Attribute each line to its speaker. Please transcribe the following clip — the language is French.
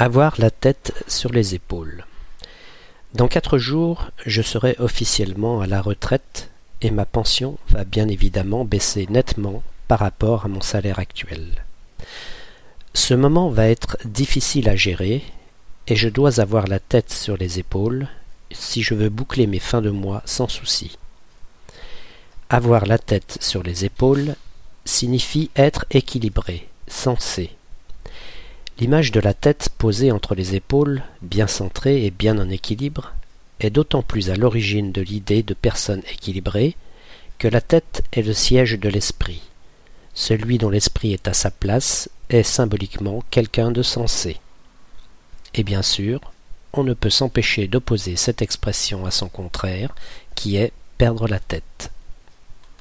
Speaker 1: Avoir la tête sur les épaules. Dans quatre jours, je serai officiellement à la retraite et ma pension va bien évidemment baisser nettement par rapport à mon salaire actuel. Ce moment va être difficile à gérer et je dois avoir la tête sur les épaules si je veux boucler mes fins de mois sans souci. Avoir la tête sur les épaules signifie être équilibré, sensé, L'image de la tête posée entre les épaules, bien centrée et bien en équilibre, est d'autant plus à l'origine de l'idée de personne équilibrée que la tête est le siège de l'esprit. Celui dont l'esprit est à sa place est symboliquement quelqu'un de sensé. Et bien sûr, on ne peut s'empêcher d'opposer cette expression à son contraire, qui est perdre la tête.